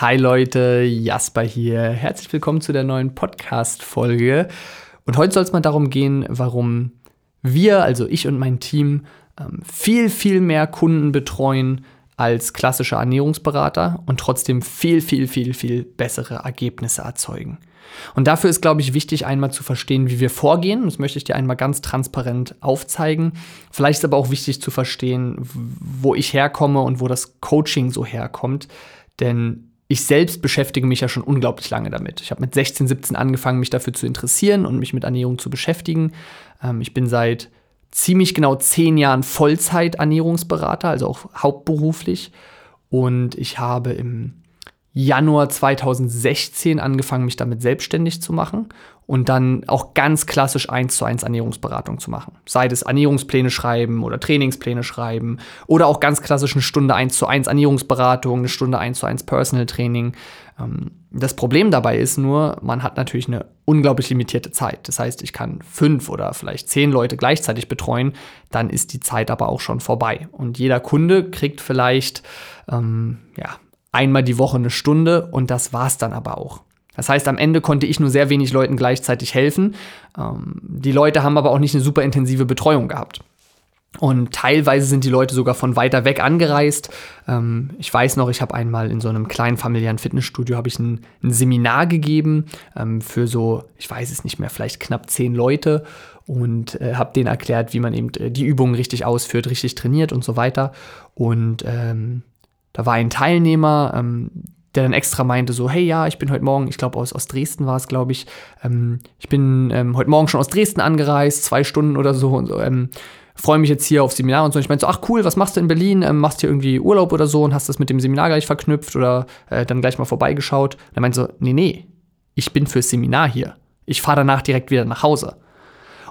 Hi Leute, Jasper hier. Herzlich willkommen zu der neuen Podcast-Folge. Und heute soll es mal darum gehen, warum wir, also ich und mein Team, ähm, viel, viel mehr Kunden betreuen als klassische Ernährungsberater und trotzdem viel, viel, viel, viel bessere Ergebnisse erzeugen. Und dafür ist, glaube ich, wichtig, einmal zu verstehen, wie wir vorgehen. Das möchte ich dir einmal ganz transparent aufzeigen. Vielleicht ist aber auch wichtig zu verstehen, wo ich herkomme und wo das Coaching so herkommt. Denn ich selbst beschäftige mich ja schon unglaublich lange damit. Ich habe mit 16, 17 angefangen, mich dafür zu interessieren und mich mit Ernährung zu beschäftigen. Ähm, ich bin seit ziemlich genau zehn Jahren Vollzeit-Ernährungsberater, also auch hauptberuflich. Und ich habe im Januar 2016 angefangen, mich damit selbstständig zu machen und dann auch ganz klassisch eins zu eins Ernährungsberatung zu machen. Sei es Ernährungspläne schreiben oder Trainingspläne schreiben oder auch ganz klassisch eine Stunde eins zu eins Ernährungsberatung, eine Stunde eins zu eins Personal Training. Ähm, das Problem dabei ist nur, man hat natürlich eine unglaublich limitierte Zeit. Das heißt, ich kann fünf oder vielleicht zehn Leute gleichzeitig betreuen, dann ist die Zeit aber auch schon vorbei. Und jeder Kunde kriegt vielleicht ähm, ja, einmal die Woche eine Stunde und das war's dann aber auch. Das heißt, am Ende konnte ich nur sehr wenig Leuten gleichzeitig helfen. Ähm, die Leute haben aber auch nicht eine super intensive Betreuung gehabt. Und teilweise sind die Leute sogar von weiter weg angereist. Ähm, ich weiß noch, ich habe einmal in so einem kleinen familiären Fitnessstudio ich ein, ein, Seminar gegeben ähm, für so, ich weiß es nicht mehr, vielleicht knapp zehn Leute und äh, habe denen erklärt, wie man eben äh, die Übungen richtig ausführt, richtig trainiert und so weiter. Und ähm, da war ein Teilnehmer, ähm, der dann extra meinte, so, hey ja, ich bin heute Morgen, ich glaube aus, aus Dresden war es, glaube ich, ähm, ich bin ähm, heute Morgen schon aus Dresden angereist, zwei Stunden oder so und ähm, freue mich jetzt hier auf Seminar und so. Ich meinte so, ach cool, was machst du in Berlin? Ähm, machst du hier irgendwie Urlaub oder so und hast das mit dem Seminar gleich verknüpft oder äh, dann gleich mal vorbeigeschaut? Und er meinte so, nee, nee, ich bin fürs Seminar hier. Ich fahre danach direkt wieder nach Hause.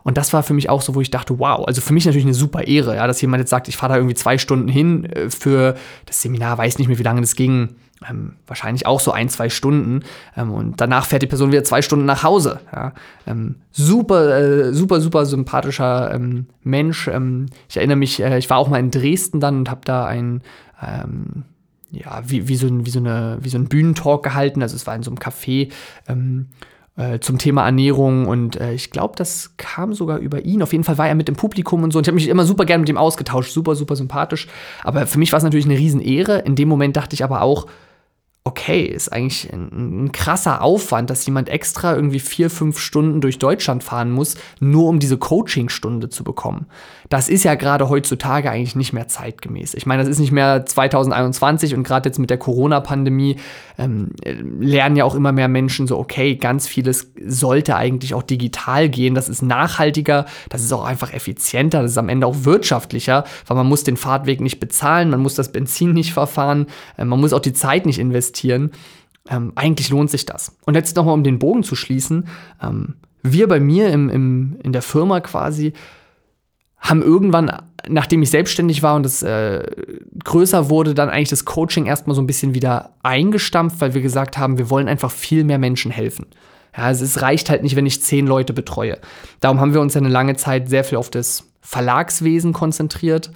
Und das war für mich auch so, wo ich dachte, wow, also für mich natürlich eine super Ehre, ja, dass jemand jetzt sagt, ich fahre da irgendwie zwei Stunden hin äh, für das Seminar, weiß nicht mehr, wie lange das ging. Ähm, wahrscheinlich auch so ein, zwei Stunden. Ähm, und danach fährt die Person wieder zwei Stunden nach Hause. Ja. Ähm, super, äh, super, super sympathischer ähm, Mensch. Ähm, ich erinnere mich, äh, ich war auch mal in Dresden dann und habe da ein, ähm, ja, wie, wie, so ein, wie, so eine, wie so ein Bühnentalk gehalten. Also es war in so einem Café äh, zum Thema Ernährung und äh, ich glaube, das kam sogar über ihn. Auf jeden Fall war er mit im Publikum und so und ich habe mich immer super gern mit ihm ausgetauscht, super, super sympathisch. Aber für mich war es natürlich eine Riesenehre. In dem Moment dachte ich aber auch, okay, ist eigentlich ein, ein, krasser Aufwand, dass jemand extra irgendwie vier, fünf Stunden durch Deutschland fahren muss, nur um diese Coachingstunde zu bekommen. Das ist ja gerade heutzutage eigentlich nicht mehr zeitgemäß. Ich meine, das ist nicht mehr 2021 und gerade jetzt mit der Corona-Pandemie ähm, lernen ja auch immer mehr Menschen so, okay, ganz vieles sollte eigentlich auch digital gehen. Das ist nachhaltiger, das ist auch einfach effizienter, das ist am Ende auch wirtschaftlicher, weil man muss den Fahrtweg nicht bezahlen, man muss das Benzin nicht verfahren, äh, man muss auch die Zeit nicht investieren. Ähm, eigentlich lohnt sich das. Und jetzt nochmal, um den Bogen zu schließen, ähm, wir bei mir im, im, in der Firma quasi haben irgendwann, nachdem ich selbstständig war und es äh, größer wurde, dann eigentlich das Coaching erstmal so ein bisschen wieder eingestampft, weil wir gesagt haben, wir wollen einfach viel mehr Menschen helfen. Ja, also es reicht halt nicht, wenn ich zehn Leute betreue. Darum haben wir uns eine lange Zeit sehr viel auf das Verlagswesen konzentriert,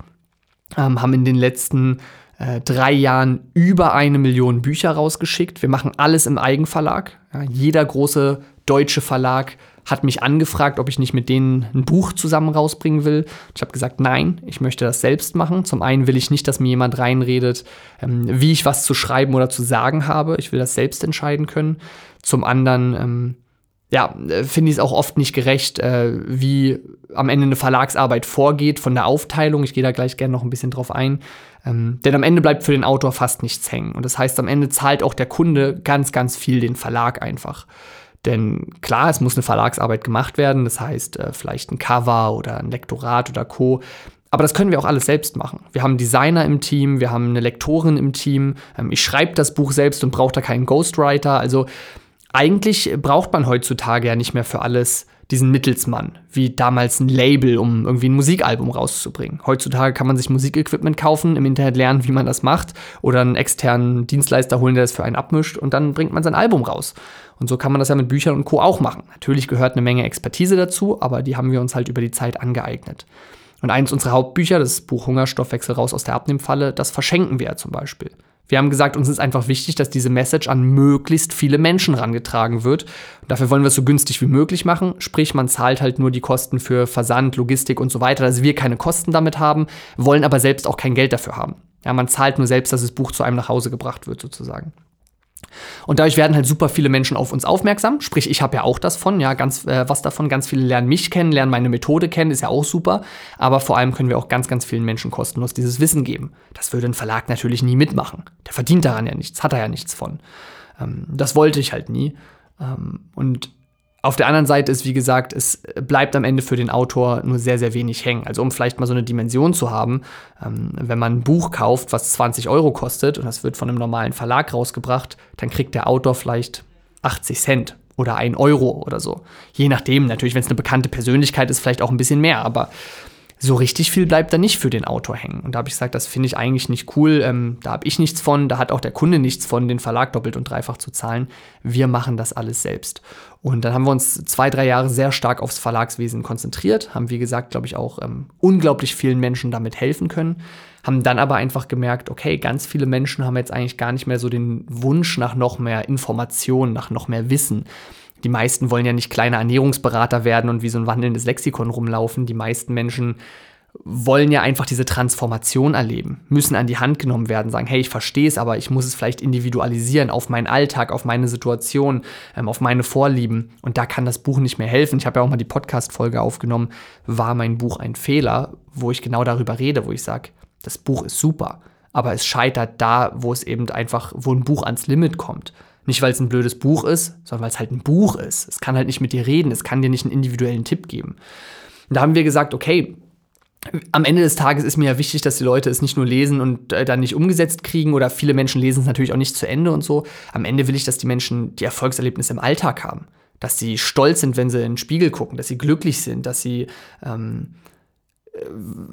ähm, haben in den letzten äh, drei Jahren über eine Million Bücher rausgeschickt. Wir machen alles im Eigenverlag. Ja, jeder große deutsche Verlag hat mich angefragt, ob ich nicht mit denen ein Buch zusammen rausbringen will. Ich habe gesagt, nein, ich möchte das selbst machen. Zum einen will ich nicht, dass mir jemand reinredet, ähm, wie ich was zu schreiben oder zu sagen habe. Ich will das selbst entscheiden können. Zum anderen, ähm, ja, äh, finde ich es auch oft nicht gerecht, äh, wie am Ende eine Verlagsarbeit vorgeht von der Aufteilung. Ich gehe da gleich gerne noch ein bisschen drauf ein. Ähm, denn am Ende bleibt für den Autor fast nichts hängen. Und das heißt, am Ende zahlt auch der Kunde ganz, ganz viel den Verlag einfach. Denn klar, es muss eine Verlagsarbeit gemacht werden, das heißt äh, vielleicht ein Cover oder ein Lektorat oder Co. Aber das können wir auch alles selbst machen. Wir haben Designer im Team, wir haben eine Lektorin im Team. Ähm, ich schreibe das Buch selbst und brauche da keinen Ghostwriter. Also eigentlich braucht man heutzutage ja nicht mehr für alles diesen Mittelsmann, wie damals ein Label, um irgendwie ein Musikalbum rauszubringen. Heutzutage kann man sich Musikequipment kaufen, im Internet lernen, wie man das macht, oder einen externen Dienstleister holen, der das für einen abmischt, und dann bringt man sein Album raus. Und so kann man das ja mit Büchern und Co. auch machen. Natürlich gehört eine Menge Expertise dazu, aber die haben wir uns halt über die Zeit angeeignet. Und eines unserer Hauptbücher, das Buch Hungerstoffwechsel raus aus der Abnehmfalle, das verschenken wir ja zum Beispiel. Wir haben gesagt, uns ist einfach wichtig, dass diese Message an möglichst viele Menschen rangetragen wird. Und dafür wollen wir es so günstig wie möglich machen. Sprich, man zahlt halt nur die Kosten für Versand, Logistik und so weiter, dass wir keine Kosten damit haben, wollen aber selbst auch kein Geld dafür haben. Ja, man zahlt nur selbst, dass das Buch zu einem nach Hause gebracht wird, sozusagen. Und dadurch werden halt super viele Menschen auf uns aufmerksam. Sprich, ich habe ja auch das von, ja, ganz äh, was davon. Ganz viele lernen mich kennen, lernen meine Methode kennen, ist ja auch super. Aber vor allem können wir auch ganz, ganz vielen Menschen kostenlos dieses Wissen geben. Das würde ein Verlag natürlich nie mitmachen. Der verdient daran ja nichts, hat er ja nichts von. Ähm, das wollte ich halt nie. Ähm, und auf der anderen Seite ist, wie gesagt, es bleibt am Ende für den Autor nur sehr, sehr wenig hängen. Also um vielleicht mal so eine Dimension zu haben, ähm, wenn man ein Buch kauft, was 20 Euro kostet und das wird von einem normalen Verlag rausgebracht, dann kriegt der Autor vielleicht 80 Cent oder 1 Euro oder so. Je nachdem, natürlich, wenn es eine bekannte Persönlichkeit ist, vielleicht auch ein bisschen mehr, aber so richtig viel bleibt da nicht für den Autor hängen. Und da habe ich gesagt, das finde ich eigentlich nicht cool. Ähm, da habe ich nichts von, da hat auch der Kunde nichts von, den Verlag doppelt und dreifach zu zahlen. Wir machen das alles selbst. Und dann haben wir uns zwei, drei Jahre sehr stark aufs Verlagswesen konzentriert, haben, wie gesagt, glaube ich, auch ähm, unglaublich vielen Menschen damit helfen können, haben dann aber einfach gemerkt, okay, ganz viele Menschen haben jetzt eigentlich gar nicht mehr so den Wunsch nach noch mehr Informationen, nach noch mehr Wissen die meisten wollen ja nicht kleine Ernährungsberater werden und wie so ein wandelndes Lexikon rumlaufen. Die meisten Menschen wollen ja einfach diese Transformation erleben, müssen an die Hand genommen werden, sagen, hey, ich verstehe es, aber ich muss es vielleicht individualisieren auf meinen Alltag, auf meine Situation, ähm, auf meine Vorlieben. Und da kann das Buch nicht mehr helfen. Ich habe ja auch mal die Podcast-Folge aufgenommen, war mein Buch ein Fehler, wo ich genau darüber rede, wo ich sage, das Buch ist super, aber es scheitert da, wo es eben einfach, wo ein Buch ans Limit kommt. Nicht, weil es ein blödes Buch ist, sondern weil es halt ein Buch ist. Es kann halt nicht mit dir reden, es kann dir nicht einen individuellen Tipp geben. Und da haben wir gesagt, okay, am Ende des Tages ist mir ja wichtig, dass die Leute es nicht nur lesen und äh, dann nicht umgesetzt kriegen oder viele Menschen lesen es natürlich auch nicht zu Ende und so. Am Ende will ich, dass die Menschen die Erfolgserlebnisse im Alltag haben. Dass sie stolz sind, wenn sie in den Spiegel gucken, dass sie glücklich sind, dass sie ähm,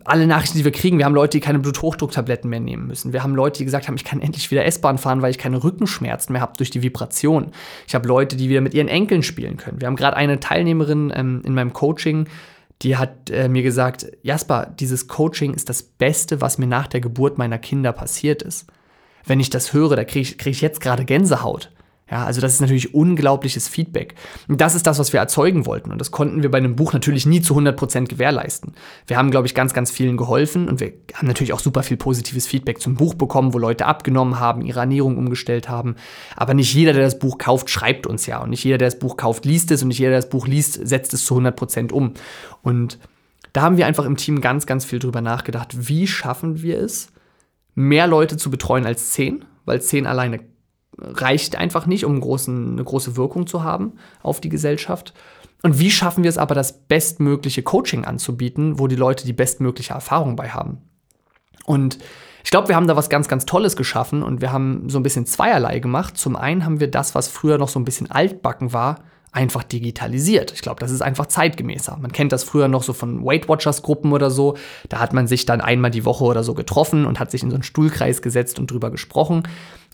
alle Nachrichten, die wir kriegen, wir haben Leute, die keine Bluthochdrucktabletten mehr nehmen müssen. Wir haben Leute, die gesagt haben, ich kann endlich wieder S-Bahn fahren, weil ich keine Rückenschmerzen mehr habe durch die Vibration. Ich habe Leute, die wieder mit ihren Enkeln spielen können. Wir haben gerade eine Teilnehmerin ähm, in meinem Coaching, die hat äh, mir gesagt, Jasper, dieses Coaching ist das Beste, was mir nach der Geburt meiner Kinder passiert ist. Wenn ich das höre, da kriege ich, krieg ich jetzt gerade Gänsehaut. Ja, also das ist natürlich unglaubliches Feedback. Und das ist das, was wir erzeugen wollten. Und das konnten wir bei einem Buch natürlich nie zu 100% gewährleisten. Wir haben, glaube ich, ganz, ganz vielen geholfen und wir haben natürlich auch super viel positives Feedback zum Buch bekommen, wo Leute abgenommen haben, ihre Ernährung umgestellt haben. Aber nicht jeder, der das Buch kauft, schreibt uns ja. Und nicht jeder, der das Buch kauft, liest es. Und nicht jeder, der das Buch liest, setzt es zu 100% um. Und da haben wir einfach im Team ganz, ganz viel drüber nachgedacht, wie schaffen wir es, mehr Leute zu betreuen als zehn, weil zehn alleine reicht einfach nicht, um großen, eine große Wirkung zu haben auf die Gesellschaft. Und wie schaffen wir es aber, das bestmögliche Coaching anzubieten, wo die Leute die bestmögliche Erfahrung bei haben? Und ich glaube, wir haben da was ganz, ganz Tolles geschaffen und wir haben so ein bisschen zweierlei gemacht. Zum einen haben wir das, was früher noch so ein bisschen altbacken war, einfach digitalisiert. Ich glaube, das ist einfach zeitgemäßer. Man kennt das früher noch so von Weight Watchers Gruppen oder so. Da hat man sich dann einmal die Woche oder so getroffen und hat sich in so einen Stuhlkreis gesetzt und drüber gesprochen.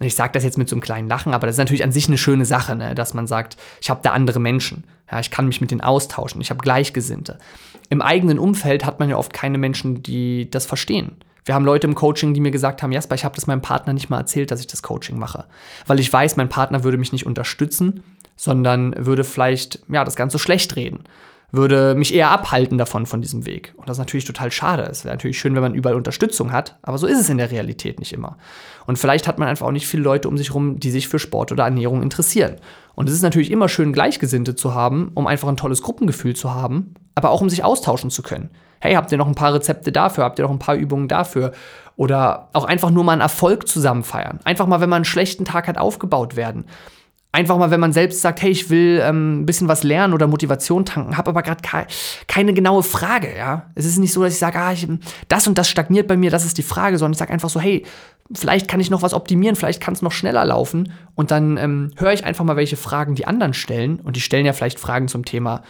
Und ich sage das jetzt mit so einem kleinen Lachen, aber das ist natürlich an sich eine schöne Sache, ne? dass man sagt, ich habe da andere Menschen. Ja, ich kann mich mit denen austauschen. Ich habe Gleichgesinnte. Im eigenen Umfeld hat man ja oft keine Menschen, die das verstehen. Wir haben Leute im Coaching, die mir gesagt haben, Jasper, ich habe das meinem Partner nicht mal erzählt, dass ich das Coaching mache. Weil ich weiß, mein Partner würde mich nicht unterstützen sondern würde vielleicht ja das Ganze schlecht reden, würde mich eher abhalten davon von diesem Weg. Und das ist natürlich total schade. Es wäre natürlich schön, wenn man überall Unterstützung hat, aber so ist es in der Realität nicht immer. Und vielleicht hat man einfach auch nicht viele Leute um sich herum, die sich für Sport oder Ernährung interessieren. Und es ist natürlich immer schön, Gleichgesinnte zu haben, um einfach ein tolles Gruppengefühl zu haben, aber auch um sich austauschen zu können. Hey, habt ihr noch ein paar Rezepte dafür? Habt ihr noch ein paar Übungen dafür? Oder auch einfach nur mal einen Erfolg zusammen feiern. Einfach mal, wenn man einen schlechten Tag hat, aufgebaut werden einfach mal, wenn man selbst sagt, hey, ich will ähm, ein bisschen was lernen oder Motivation tanken, habe aber gerade ke keine genaue Frage, ja. Es ist nicht so, dass ich sage, ah, ich, das und das stagniert bei mir, das ist die Frage, sondern ich sage einfach so, hey, vielleicht kann ich noch was optimieren, vielleicht kann es noch schneller laufen und dann ähm, höre ich einfach mal, welche Fragen die anderen stellen und die stellen ja vielleicht Fragen zum Thema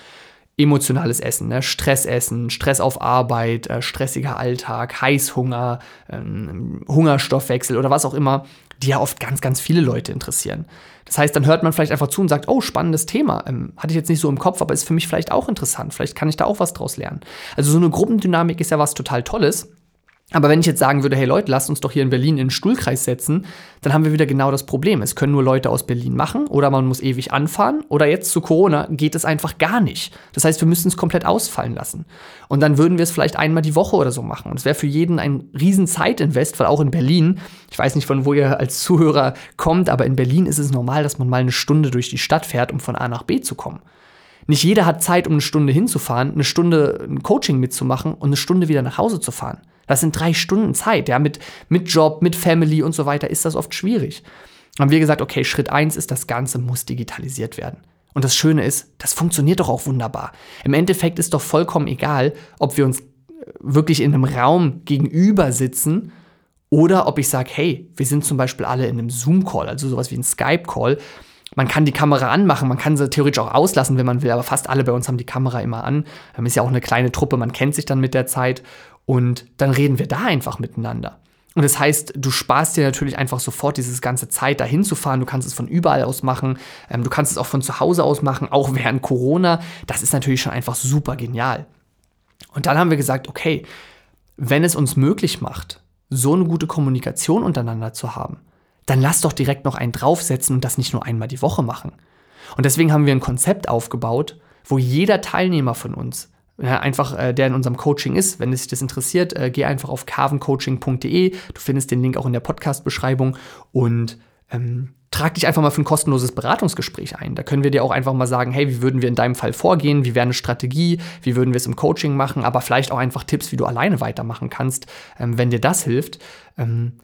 emotionales Essen, ne? Stressessen, Stress auf Arbeit, äh, stressiger Alltag, Heißhunger, ähm, Hungerstoffwechsel oder was auch immer, die ja oft ganz, ganz viele Leute interessieren. Das heißt, dann hört man vielleicht einfach zu und sagt, oh, spannendes Thema. Ähm, hatte ich jetzt nicht so im Kopf, aber ist für mich vielleicht auch interessant. Vielleicht kann ich da auch was draus lernen. Also so eine Gruppendynamik ist ja was total Tolles. Aber wenn ich jetzt sagen würde, hey Leute, lasst uns doch hier in Berlin in den Stuhlkreis setzen, dann haben wir wieder genau das Problem. Es können nur Leute aus Berlin machen oder man muss ewig anfahren oder jetzt zu Corona geht es einfach gar nicht. Das heißt, wir müssen es komplett ausfallen lassen. Und dann würden wir es vielleicht einmal die Woche oder so machen. Und es wäre für jeden ein riesen Zeitinvest, weil auch in Berlin, ich weiß nicht von wo ihr als Zuhörer kommt, aber in Berlin ist es normal, dass man mal eine Stunde durch die Stadt fährt, um von A nach B zu kommen. Nicht jeder hat Zeit, um eine Stunde hinzufahren, eine Stunde ein Coaching mitzumachen und eine Stunde wieder nach Hause zu fahren. Das sind drei Stunden Zeit, ja, mit, mit Job, mit Family und so weiter ist das oft schwierig. Haben wir gesagt, okay, Schritt eins ist, das Ganze muss digitalisiert werden. Und das Schöne ist, das funktioniert doch auch wunderbar. Im Endeffekt ist doch vollkommen egal, ob wir uns wirklich in einem Raum gegenüber sitzen oder ob ich sage, hey, wir sind zum Beispiel alle in einem Zoom-Call, also sowas wie ein Skype-Call. Man kann die Kamera anmachen, man kann sie theoretisch auch auslassen, wenn man will, aber fast alle bei uns haben die Kamera immer an. Wir haben ist ja auch eine kleine Truppe, man kennt sich dann mit der Zeit und dann reden wir da einfach miteinander. Und das heißt, du sparst dir natürlich einfach sofort dieses ganze Zeit, dahin zu fahren. Du kannst es von überall aus machen. Ähm, du kannst es auch von zu Hause aus machen, auch während Corona. Das ist natürlich schon einfach super genial. Und dann haben wir gesagt, okay, wenn es uns möglich macht, so eine gute Kommunikation untereinander zu haben, dann lass doch direkt noch einen draufsetzen und das nicht nur einmal die Woche machen. Und deswegen haben wir ein Konzept aufgebaut, wo jeder Teilnehmer von uns ja, einfach, äh, der in unserem Coaching ist. Wenn dich das interessiert, äh, geh einfach auf carvencoaching.de. Du findest den Link auch in der Podcast-Beschreibung und ähm, trag dich einfach mal für ein kostenloses Beratungsgespräch ein. Da können wir dir auch einfach mal sagen, hey, wie würden wir in deinem Fall vorgehen? Wie wäre eine Strategie? Wie würden wir es im Coaching machen? Aber vielleicht auch einfach Tipps, wie du alleine weitermachen kannst, ähm, wenn dir das hilft. Ähm,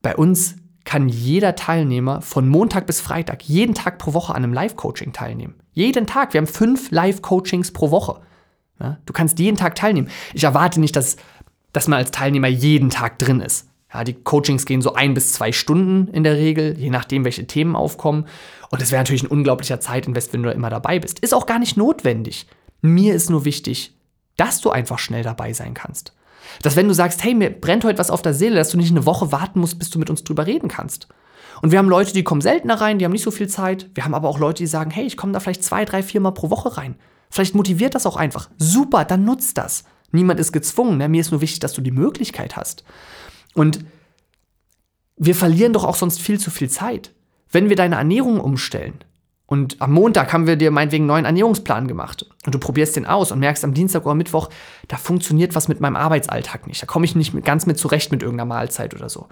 bei uns kann jeder Teilnehmer von Montag bis Freitag jeden Tag pro Woche an einem Live-Coaching teilnehmen. Jeden Tag. Wir haben fünf Live-Coachings pro Woche. Ja, du kannst jeden Tag teilnehmen. Ich erwarte nicht, dass, dass man als Teilnehmer jeden Tag drin ist. Ja, die Coachings gehen so ein bis zwei Stunden in der Regel, je nachdem, welche Themen aufkommen. Und es wäre natürlich ein unglaublicher Zeitinvest, wenn du da immer dabei bist. Ist auch gar nicht notwendig. Mir ist nur wichtig, dass du einfach schnell dabei sein kannst. Dass wenn du sagst, hey, mir brennt heute was auf der Seele, dass du nicht eine Woche warten musst, bis du mit uns drüber reden kannst. Und wir haben Leute, die kommen seltener rein, die haben nicht so viel Zeit. Wir haben aber auch Leute, die sagen, hey, ich komme da vielleicht zwei, drei, vier Mal pro Woche rein. Vielleicht motiviert das auch einfach. Super, dann nutzt das. Niemand ist gezwungen. Ne? Mir ist nur wichtig, dass du die Möglichkeit hast. Und wir verlieren doch auch sonst viel zu viel Zeit. Wenn wir deine Ernährung umstellen und am Montag haben wir dir meinetwegen einen neuen Ernährungsplan gemacht und du probierst den aus und merkst am Dienstag oder Mittwoch, da funktioniert was mit meinem Arbeitsalltag nicht. Da komme ich nicht ganz mit zurecht mit irgendeiner Mahlzeit oder so.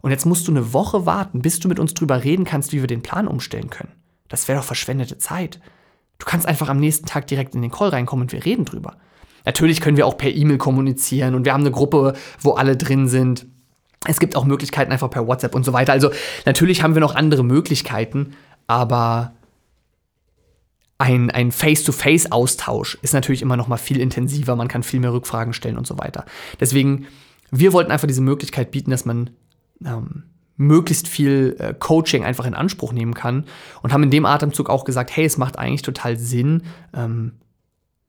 Und jetzt musst du eine Woche warten, bis du mit uns drüber reden kannst, wie wir den Plan umstellen können. Das wäre doch verschwendete Zeit. Du kannst einfach am nächsten Tag direkt in den Call reinkommen und wir reden drüber. Natürlich können wir auch per E-Mail kommunizieren und wir haben eine Gruppe, wo alle drin sind. Es gibt auch Möglichkeiten einfach per WhatsApp und so weiter. Also natürlich haben wir noch andere Möglichkeiten, aber ein, ein Face-to-Face-Austausch ist natürlich immer noch mal viel intensiver. Man kann viel mehr Rückfragen stellen und so weiter. Deswegen, wir wollten einfach diese Möglichkeit bieten, dass man ähm, möglichst viel äh, Coaching einfach in Anspruch nehmen kann und haben in dem Atemzug auch gesagt, hey, es macht eigentlich total Sinn, ähm,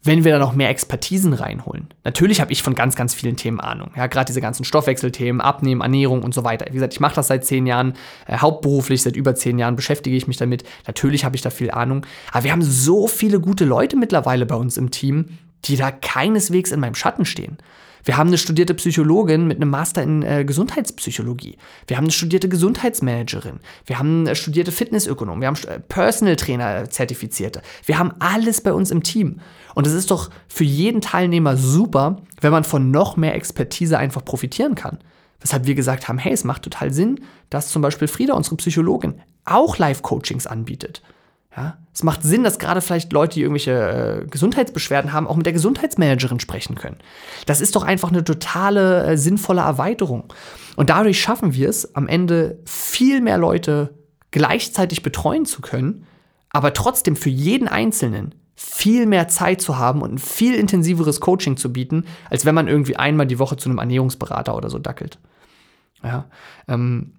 wenn wir da noch mehr Expertisen reinholen. Natürlich habe ich von ganz, ganz vielen Themen Ahnung. Ja, gerade diese ganzen Stoffwechselthemen, Abnehmen, Ernährung und so weiter. Wie gesagt, ich mache das seit zehn Jahren, äh, hauptberuflich, seit über zehn Jahren beschäftige ich mich damit. Natürlich habe ich da viel Ahnung. Aber wir haben so viele gute Leute mittlerweile bei uns im Team, die da keineswegs in meinem Schatten stehen. Wir haben eine studierte Psychologin mit einem Master in äh, Gesundheitspsychologie. Wir haben eine studierte Gesundheitsmanagerin. Wir haben eine studierte Fitnessökonom. Wir haben äh, Personal Trainer Zertifizierte. Wir haben alles bei uns im Team. Und es ist doch für jeden Teilnehmer super, wenn man von noch mehr Expertise einfach profitieren kann. Weshalb wir gesagt haben, hey, es macht total Sinn, dass zum Beispiel Frieda, unsere Psychologin, auch Live-Coachings anbietet. Ja, es macht Sinn, dass gerade vielleicht Leute, die irgendwelche äh, Gesundheitsbeschwerden haben, auch mit der Gesundheitsmanagerin sprechen können. Das ist doch einfach eine totale äh, sinnvolle Erweiterung. Und dadurch schaffen wir es, am Ende viel mehr Leute gleichzeitig betreuen zu können, aber trotzdem für jeden Einzelnen viel mehr Zeit zu haben und ein viel intensiveres Coaching zu bieten, als wenn man irgendwie einmal die Woche zu einem Ernährungsberater oder so dackelt. Ja, ähm,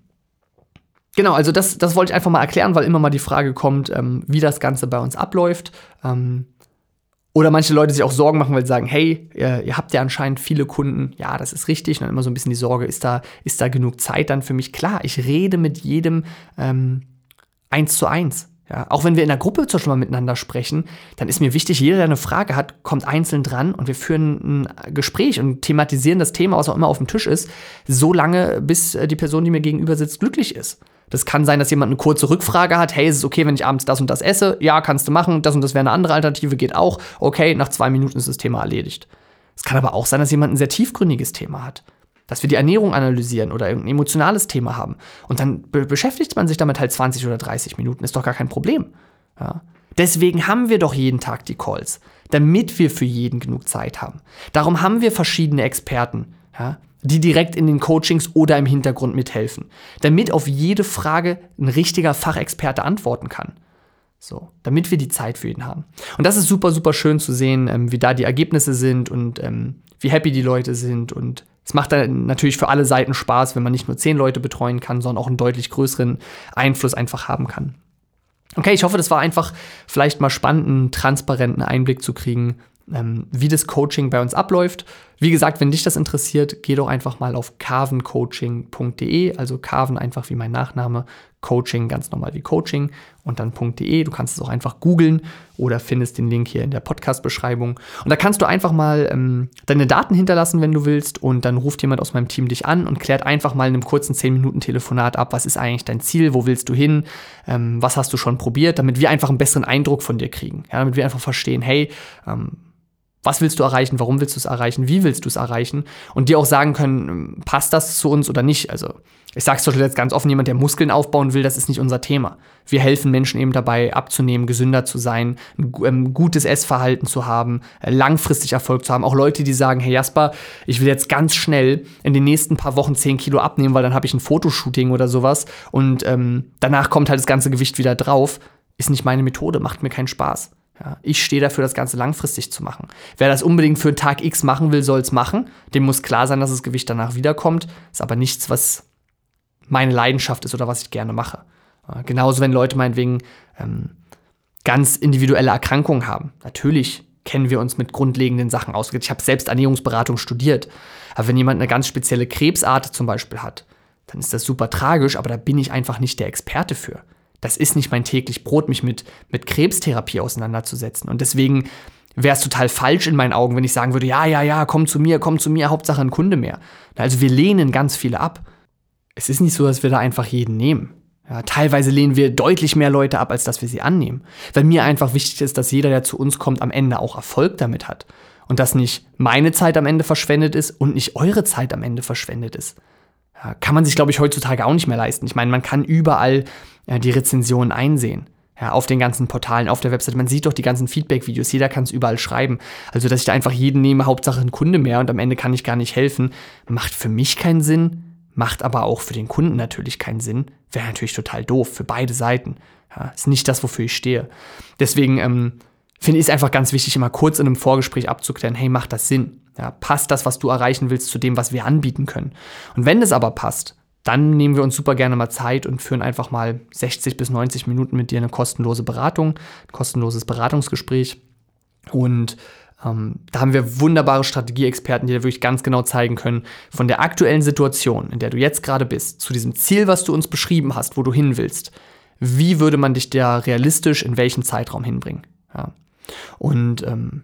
Genau, also das, das wollte ich einfach mal erklären, weil immer mal die Frage kommt, ähm, wie das Ganze bei uns abläuft. Ähm, oder manche Leute sich auch Sorgen machen, weil sie sagen, hey, ihr, ihr, habt ja anscheinend viele Kunden. Ja, das ist richtig. Und dann immer so ein bisschen die Sorge, ist da, ist da genug Zeit dann für mich? Klar, ich rede mit jedem ähm, eins zu eins. Ja, auch wenn wir in der Gruppe zum Beispiel mal miteinander sprechen, dann ist mir wichtig, jeder, der eine Frage hat, kommt einzeln dran und wir führen ein Gespräch und thematisieren das Thema, was auch immer auf dem Tisch ist, so lange, bis äh, die Person, die mir gegenüber sitzt, glücklich ist. Das kann sein, dass jemand eine kurze Rückfrage hat. Hey, ist es okay, wenn ich abends das und das esse? Ja, kannst du machen. Das und das wäre eine andere Alternative, geht auch. Okay, nach zwei Minuten ist das Thema erledigt. Es kann aber auch sein, dass jemand ein sehr tiefgründiges Thema hat dass wir die Ernährung analysieren oder irgendein emotionales Thema haben. Und dann be beschäftigt man sich damit halt 20 oder 30 Minuten, ist doch gar kein Problem. Ja. Deswegen haben wir doch jeden Tag die Calls, damit wir für jeden genug Zeit haben. Darum haben wir verschiedene Experten, ja, die direkt in den Coachings oder im Hintergrund mithelfen, damit auf jede Frage ein richtiger Fachexperte antworten kann. So, damit wir die Zeit für ihn haben. Und das ist super, super schön zu sehen, ähm, wie da die Ergebnisse sind und ähm, wie happy die Leute sind und es macht dann natürlich für alle Seiten Spaß, wenn man nicht nur zehn Leute betreuen kann, sondern auch einen deutlich größeren Einfluss einfach haben kann. Okay, ich hoffe, das war einfach vielleicht mal spannend, einen transparenten Einblick zu kriegen, ähm, wie das Coaching bei uns abläuft. Wie gesagt, wenn dich das interessiert, geh doch einfach mal auf carvencoaching.de, also Carven einfach wie mein Nachname, Coaching ganz normal wie Coaching und dann .de. Du kannst es auch einfach googeln oder findest den Link hier in der Podcast-Beschreibung. Und da kannst du einfach mal ähm, deine Daten hinterlassen, wenn du willst. Und dann ruft jemand aus meinem Team dich an und klärt einfach mal in einem kurzen 10-Minuten-Telefonat ab, was ist eigentlich dein Ziel, wo willst du hin, ähm, was hast du schon probiert, damit wir einfach einen besseren Eindruck von dir kriegen. Ja, damit wir einfach verstehen, hey, ähm, was willst du erreichen? Warum willst du es erreichen? Wie willst du es erreichen? Und dir auch sagen können, passt das zu uns oder nicht? Also, ich sage es doch jetzt ganz offen, jemand, der Muskeln aufbauen will, das ist nicht unser Thema. Wir helfen Menschen eben dabei, abzunehmen, gesünder zu sein, ein ähm, gutes Essverhalten zu haben, äh, langfristig Erfolg zu haben. Auch Leute, die sagen, hey Jasper, ich will jetzt ganz schnell in den nächsten paar Wochen 10 Kilo abnehmen, weil dann habe ich ein Fotoshooting oder sowas und ähm, danach kommt halt das ganze Gewicht wieder drauf. Ist nicht meine Methode, macht mir keinen Spaß. Ja, ich stehe dafür, das Ganze langfristig zu machen. Wer das unbedingt für Tag X machen will, soll es machen. Dem muss klar sein, dass das Gewicht danach wiederkommt. Ist aber nichts, was meine Leidenschaft ist oder was ich gerne mache. Ja, genauso, wenn Leute meinetwegen ähm, ganz individuelle Erkrankungen haben. Natürlich kennen wir uns mit grundlegenden Sachen aus. Ich habe selbst Ernährungsberatung studiert. Aber wenn jemand eine ganz spezielle Krebsart zum Beispiel hat, dann ist das super tragisch, aber da bin ich einfach nicht der Experte für das ist nicht mein täglich Brot, mich mit, mit Krebstherapie auseinanderzusetzen. Und deswegen wäre es total falsch in meinen Augen, wenn ich sagen würde, ja, ja, ja, komm zu mir, komm zu mir, Hauptsache ein Kunde mehr. Also wir lehnen ganz viele ab. Es ist nicht so, dass wir da einfach jeden nehmen. Ja, teilweise lehnen wir deutlich mehr Leute ab, als dass wir sie annehmen. Weil mir einfach wichtig ist, dass jeder, der zu uns kommt, am Ende auch Erfolg damit hat. Und dass nicht meine Zeit am Ende verschwendet ist und nicht eure Zeit am Ende verschwendet ist. Ja, kann man sich, glaube ich, heutzutage auch nicht mehr leisten. Ich meine, man kann überall ja, die Rezensionen einsehen. Ja, auf den ganzen Portalen, auf der Website. Man sieht doch die ganzen Feedback-Videos, jeder kann es überall schreiben. Also, dass ich da einfach jeden nehme, Hauptsache ein Kunde mehr und am Ende kann ich gar nicht helfen, macht für mich keinen Sinn, macht aber auch für den Kunden natürlich keinen Sinn. Wäre natürlich total doof für beide Seiten. Ja, ist nicht das, wofür ich stehe. Deswegen ähm, finde ich es einfach ganz wichtig, immer kurz in einem Vorgespräch abzuklären, hey, macht das Sinn? Ja, passt das, was du erreichen willst, zu dem, was wir anbieten können? Und wenn das aber passt, dann nehmen wir uns super gerne mal Zeit und führen einfach mal 60 bis 90 Minuten mit dir eine kostenlose Beratung, ein kostenloses Beratungsgespräch. Und ähm, da haben wir wunderbare Strategieexperten, die dir wirklich ganz genau zeigen können, von der aktuellen Situation, in der du jetzt gerade bist, zu diesem Ziel, was du uns beschrieben hast, wo du hin willst, wie würde man dich da realistisch in welchen Zeitraum hinbringen. Ja. Und ähm,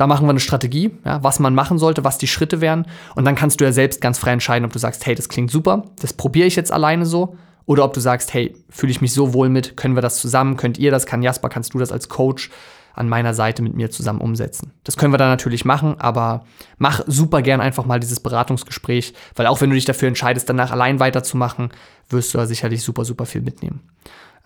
da machen wir eine Strategie, ja, was man machen sollte, was die Schritte wären. Und dann kannst du ja selbst ganz frei entscheiden, ob du sagst, hey, das klingt super, das probiere ich jetzt alleine so. Oder ob du sagst, hey, fühle ich mich so wohl mit, können wir das zusammen, könnt ihr das, kann Jasper, kannst du das als Coach an meiner Seite mit mir zusammen umsetzen. Das können wir dann natürlich machen, aber mach super gern einfach mal dieses Beratungsgespräch, weil auch wenn du dich dafür entscheidest, danach allein weiterzumachen, wirst du da sicherlich super, super viel mitnehmen.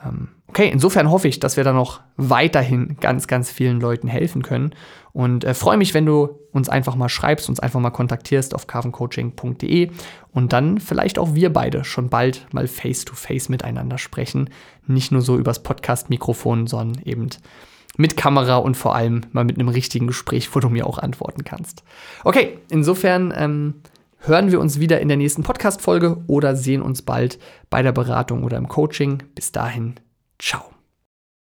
Ähm, okay, insofern hoffe ich, dass wir da noch weiterhin ganz, ganz vielen Leuten helfen können. Und äh, freue mich, wenn du uns einfach mal schreibst, uns einfach mal kontaktierst auf carvencoaching.de und dann vielleicht auch wir beide schon bald mal face-to-face -face miteinander sprechen. Nicht nur so übers Podcast-Mikrofon, sondern eben mit Kamera und vor allem mal mit einem richtigen Gespräch, wo du mir auch antworten kannst. Okay, insofern ähm, hören wir uns wieder in der nächsten Podcast-Folge oder sehen uns bald bei der Beratung oder im Coaching. Bis dahin, ciao.